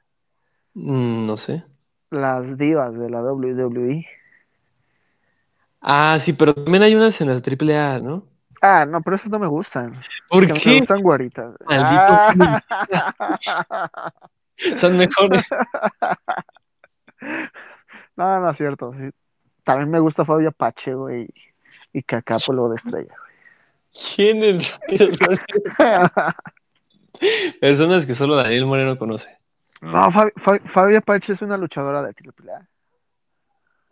Mm, no sé. Las divas de la WWE. Ah, sí, pero también hay unas en la AAA, ¿no? Ah, no, pero esas no me gustan. ¿Por qué? Me gustan güeritas. Ah. [laughs] Son mejores. [laughs] No, no es cierto. También me gusta Fabio Pache, güey. Y Cacapolo de estrella, güey. ¿Quién es? [laughs] Personas que solo Daniel Moreno conoce. No, Fabio Apache es una luchadora de AAA.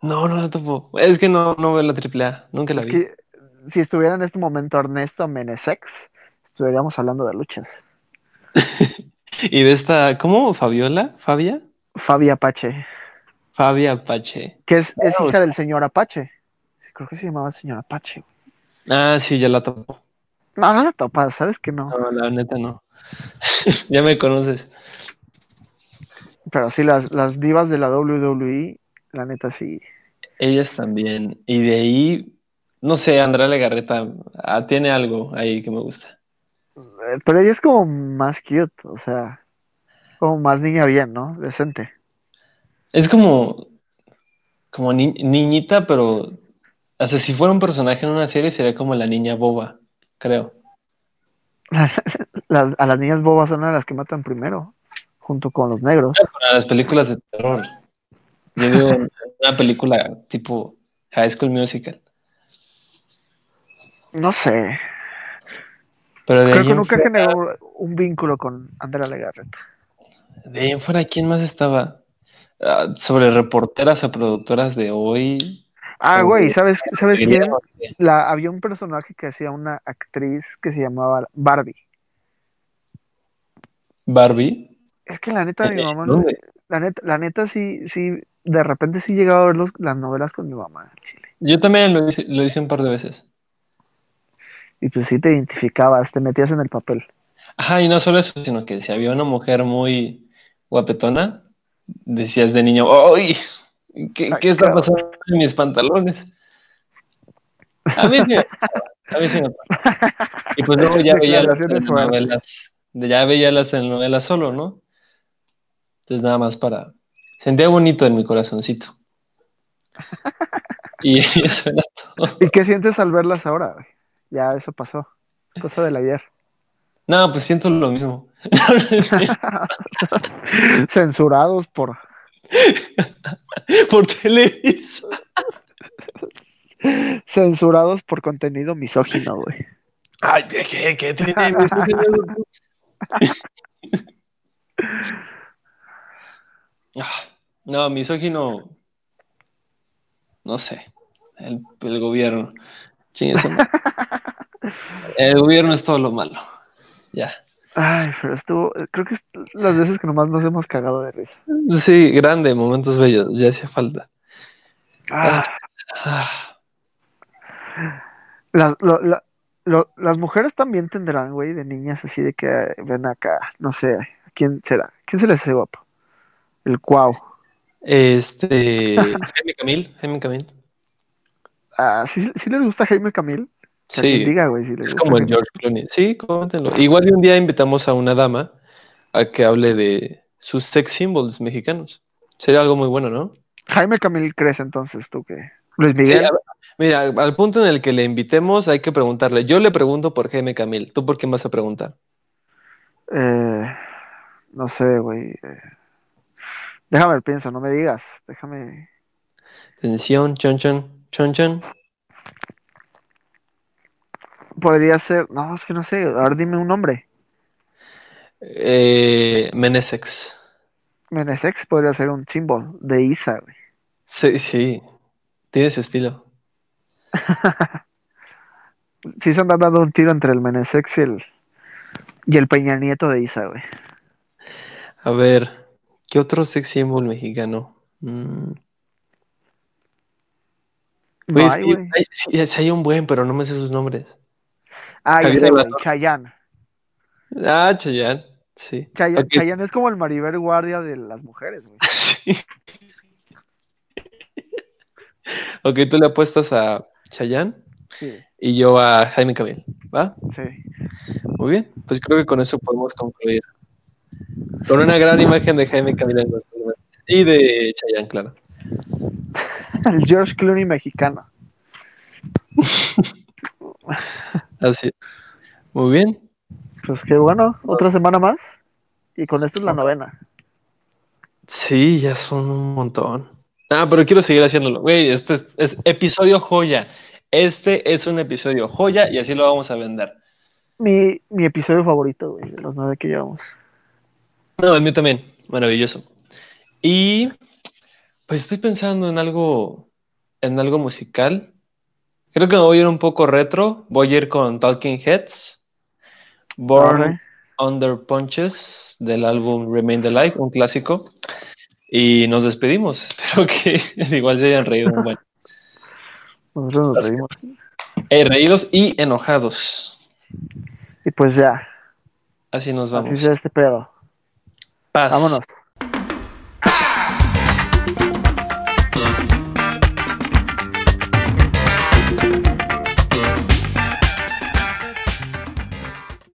No, no la topo. Es que no, no veo la AAA. Nunca la vi. Si estuviera en este momento Ernesto Menesex, estuviéramos hablando de luchas. [laughs] Y de esta, ¿cómo? ¿Fabiola? ¿Fabia? Fabia Apache. Fabia Apache. Que es, hija del señor Apache. creo que se llamaba señor Apache. Ah, sí, ya la topo. No, no la topas, sabes que no. No, la neta no. [laughs] ya me conoces. Pero sí, las, las divas de la WWE, la neta sí. Ellas también. Y de ahí, no sé, Andrea Legarreta ah, tiene algo ahí que me gusta. Pero ella es como más cute, o sea, como más niña bien, ¿no? Decente. Es como, como niñita, pero, o sea, si fuera un personaje en una serie sería como la niña boba, creo. [laughs] a las niñas bobas son las que matan primero, junto con los negros. Para las películas de terror. Yo digo, [laughs] una película tipo High School Musical. No sé. Creo que nunca generó un vínculo con Andrea Legarreta. De ahí en fuera, ¿quién más estaba? ah, sobre reporteras o productoras de hoy. Ah, güey, de- ¿sabes, ¿sabes de- quién? La, había un personaje que hacía una actriz que se llamaba Barbie. Barbie. Es que la neta, mi Eh, mamá, la neta, la neta sí, sí, de repente sí llegaba a ver los- las novelas con mi mamá en Chile. Yo también lo hice, lo hice un par de veces. Y pues sí te identificabas, te metías en el papel. Ajá, y no solo eso, sino que si había una mujer muy guapetona, decías de niño, ¡ay! ¿Qué, Ay, qué está pasando en mis pantalones? A mí sí a mí sí me pasaba. Y pues luego ya [laughs] veía las telenovelas, ya veía las telenovelas solo, ¿no? Entonces nada más para... Sentía bonito en mi corazoncito. [laughs] Y [laughs] eso era todo. ¿Y qué sientes al verlas ahora? güey? Ya eso pasó. Cosa del ayer. No, pues siento lo mismo. [laughs] Censurados por Por Televisa. censurados por contenido misógino, güey. Ay, ¿qué, qué tiene? Ah, No, misógino. No sé. El, el gobierno. Chingue. [laughs] El gobierno es todo lo malo. Ya. Ay, pero estuvo, creo que es las veces que nomás nos hemos cagado de risa. Sí, grande, momentos bellos. Ya hacía falta. Ah, Ah, la- lo- las mujeres también tendrán, güey, de niñas así de que ven acá, no sé, ¿quién será? ¿Quién se les hace guapo? El cuau. Este. [laughs] Jaime Camil. Jaime Camil. Ah, ¿sí, sí les gusta Jaime Camil? Sí. diga, güey, si Es como el George Clooney. Sí, coméntenlo. Igual un día invitamos a una dama a que hable de sus sex symbols mexicanos. Sería algo muy bueno, ¿no? Jaime Camil crees entonces tú que Luis Sí, Miguel. a mira, al punto en el que le invitemos hay que preguntarle. Yo le pregunto por Jaime Camil. ¿Tú por quién vas a preguntar? Eh, no sé, güey. eh, Déjame pienso, no me digas. Déjame. Atención, chon chon, chon chon. Podría ser. No, es que no sé. Ahora dime un nombre. Eh, Menesex. Menesex podría ser un símbolo de Isa, güey. Sí, sí. Tiene su estilo. [laughs] Sí se andan dando un tiro entre el Menesex y el, y el Peña Nieto de Isa, güey. A ver, ¿qué otro sex symbol mexicano? Mm. No Oye, hay, sí, güey. hay, sí, sí hay un buen, pero no me sé sus nombres. Ah, ya sé, güey. Chayanne. Ah, Chayanne. Sí. Chayanne, es como el Maribel Guardia de las mujeres, güey. [laughs] Ok, tú le apuestas a Chayanne Sí, y yo a Jaime Camil, ¿va? sí. Muy bien, pues creo que con eso podemos concluir. Con una gran imagen de Jaime Camil. Y de Chayanne, claro. [laughs] El George Clooney mexicano. [laughs] [laughs] Así. Muy bien. Pues qué bueno, otra semana más. Y con esto es la novena. Sí, ya son un montón. Ah, pero quiero seguir haciéndolo. Güey, este es, es episodio joya. Este es un episodio joya y así lo vamos a vender. Mi, mi episodio favorito, güey, de los nueve que llevamos. No, el mío también. Maravilloso. Y pues estoy pensando en algo, en algo musical. Creo que me voy a ir un poco retro. Voy a ir con Talking Heads. Born. Under Punches del álbum Remain the Life, un clásico. Y nos despedimos. [laughs] Espero que igual se hayan reído un buen. Nosotros nos reímos. Eh, reídos y enojados. Y pues ya, Así nos así vamos. sea este pedo. Paz. Vámonos.